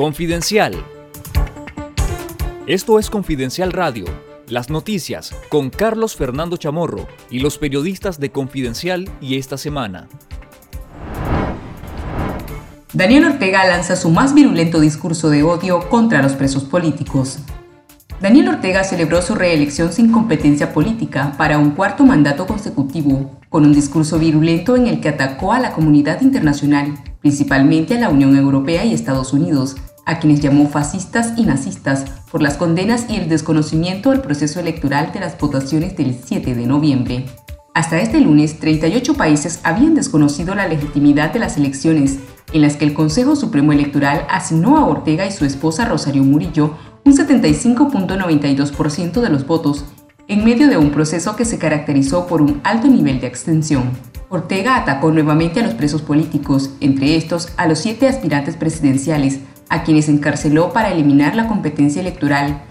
Confidencial. Esto es Confidencial Radio, las noticias con Carlos Fernando Chamorro y los periodistas de Confidencial y esta semana. Daniel Ortega lanza su más virulento discurso de odio contra los presos políticos. Daniel Ortega celebró su reelección sin competencia política para un cuarto mandato consecutivo, con un discurso virulento en el que atacó a la comunidad internacional, principalmente a la Unión Europea y Estados Unidos, a quienes llamó fascistas y nazistas por las condenas y el desconocimiento del proceso electoral de las votaciones del 7 de noviembre. Hasta este lunes, 38 países habían desconocido la legitimidad de las elecciones, en las que el Consejo Supremo Electoral asignó a Ortega y su esposa Rosario Murillo un 75.92% de los votos, en medio de un proceso que se caracterizó por un alto nivel de abstención. Ortega atacó nuevamente a los presos políticos, entre estos a los siete aspirantes presidenciales, a quienes encarceló para eliminar la competencia electoral.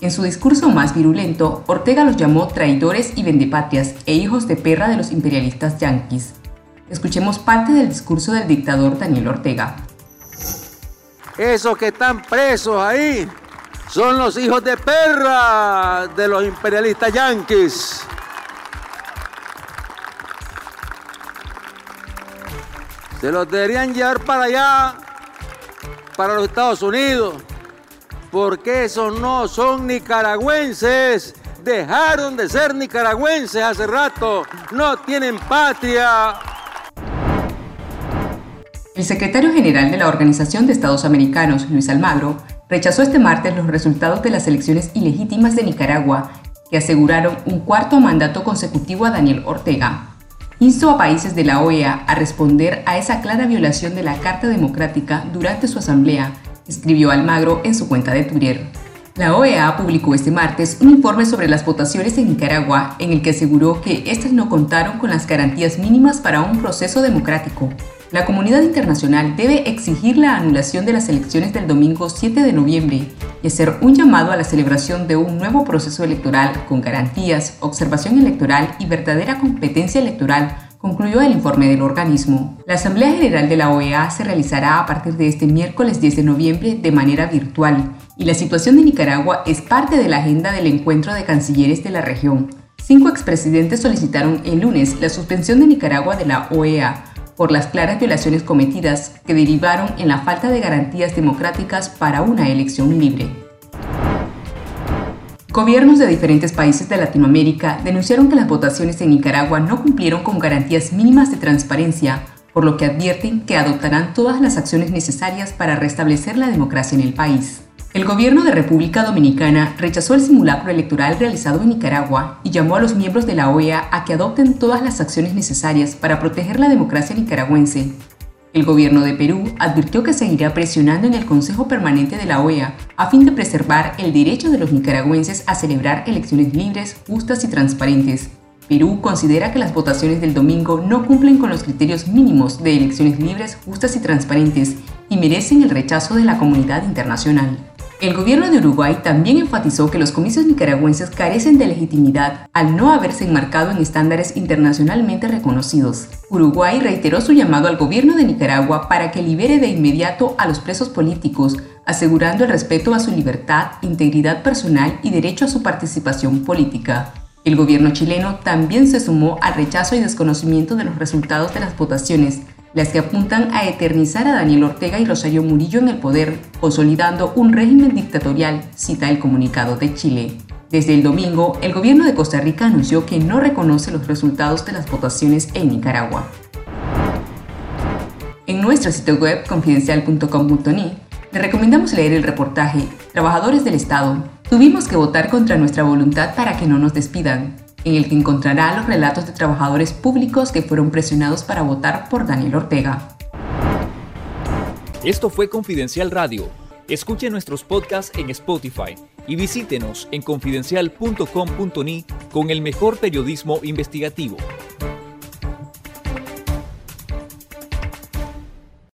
En su discurso más virulento, Ortega los llamó traidores y vendepatrias e hijos de perra de los imperialistas yanquis. Escuchemos parte del discurso del dictador Daniel Ortega. Esos que están presos ahí son los hijos de perra de los imperialistas yanquis. Se los deberían llevar para allá para los Estados Unidos, porque esos no son nicaragüenses. Dejaron de ser nicaragüenses hace rato, no tienen patria. El secretario general de la Organización de Estados Americanos, Luis Almagro, rechazó este martes los resultados de las elecciones ilegítimas de Nicaragua, que aseguraron un cuarto mandato consecutivo a Daniel Ortega instó a países de la OEA a responder a esa clara violación de la Carta Democrática durante su asamblea, escribió Almagro en su cuenta de Twitter. La OEA publicó este martes un informe sobre las votaciones en Nicaragua en el que aseguró que éstas no contaron con las garantías mínimas para un proceso democrático. La comunidad internacional debe exigir la anulación de las elecciones del domingo 7 de noviembre y hacer un llamado a la celebración de un nuevo proceso electoral con garantías, observación electoral y verdadera competencia electoral, concluyó el informe del organismo. La Asamblea General de la OEA se realizará a partir de este miércoles 10 de noviembre de manera virtual y la situación de Nicaragua es parte de la agenda del encuentro de cancilleres de la región. Cinco expresidentes solicitaron el lunes la suspensión de Nicaragua de la OEA por las claras violaciones cometidas que derivaron en la falta de garantías democráticas para una elección libre. Gobiernos de diferentes países de Latinoamérica denunciaron que las votaciones en Nicaragua no cumplieron con garantías mínimas de transparencia, por lo que advierten que adoptarán todas las acciones necesarias para restablecer la democracia en el país. El gobierno de República Dominicana rechazó el simulacro electoral realizado en Nicaragua y llamó a los miembros de la OEA a que adopten todas las acciones necesarias para proteger la democracia nicaragüense. El gobierno de Perú advirtió que seguirá presionando en el Consejo Permanente de la OEA a fin de preservar el derecho de los nicaragüenses a celebrar elecciones libres, justas y transparentes. Perú considera que las votaciones del domingo no cumplen con los criterios mínimos de elecciones libres, justas y transparentes y merecen el rechazo de la comunidad internacional. El gobierno de Uruguay también enfatizó que los comicios nicaragüenses carecen de legitimidad al no haberse enmarcado en estándares internacionalmente reconocidos. Uruguay reiteró su llamado al gobierno de Nicaragua para que libere de inmediato a los presos políticos, asegurando el respeto a su libertad, integridad personal y derecho a su participación política. El gobierno chileno también se sumó al rechazo y desconocimiento de los resultados de las votaciones, las que apuntan a eternizar a Daniel Ortega y Rosario Murillo en el poder, consolidando un régimen dictatorial, cita el comunicado de Chile. Desde el domingo, el gobierno de Costa Rica anunció que no reconoce los resultados de las votaciones en Nicaragua. En nuestro sitio web confidencial.com.ni le recomendamos leer el reportaje Trabajadores del Estado. Tuvimos que votar contra nuestra voluntad para que no nos despidan en el que encontrará los relatos de trabajadores públicos que fueron presionados para votar por Daniel Ortega. Esto fue Confidencial Radio. Escuche nuestros podcasts en Spotify y visítenos en confidencial.com.ni con el mejor periodismo investigativo.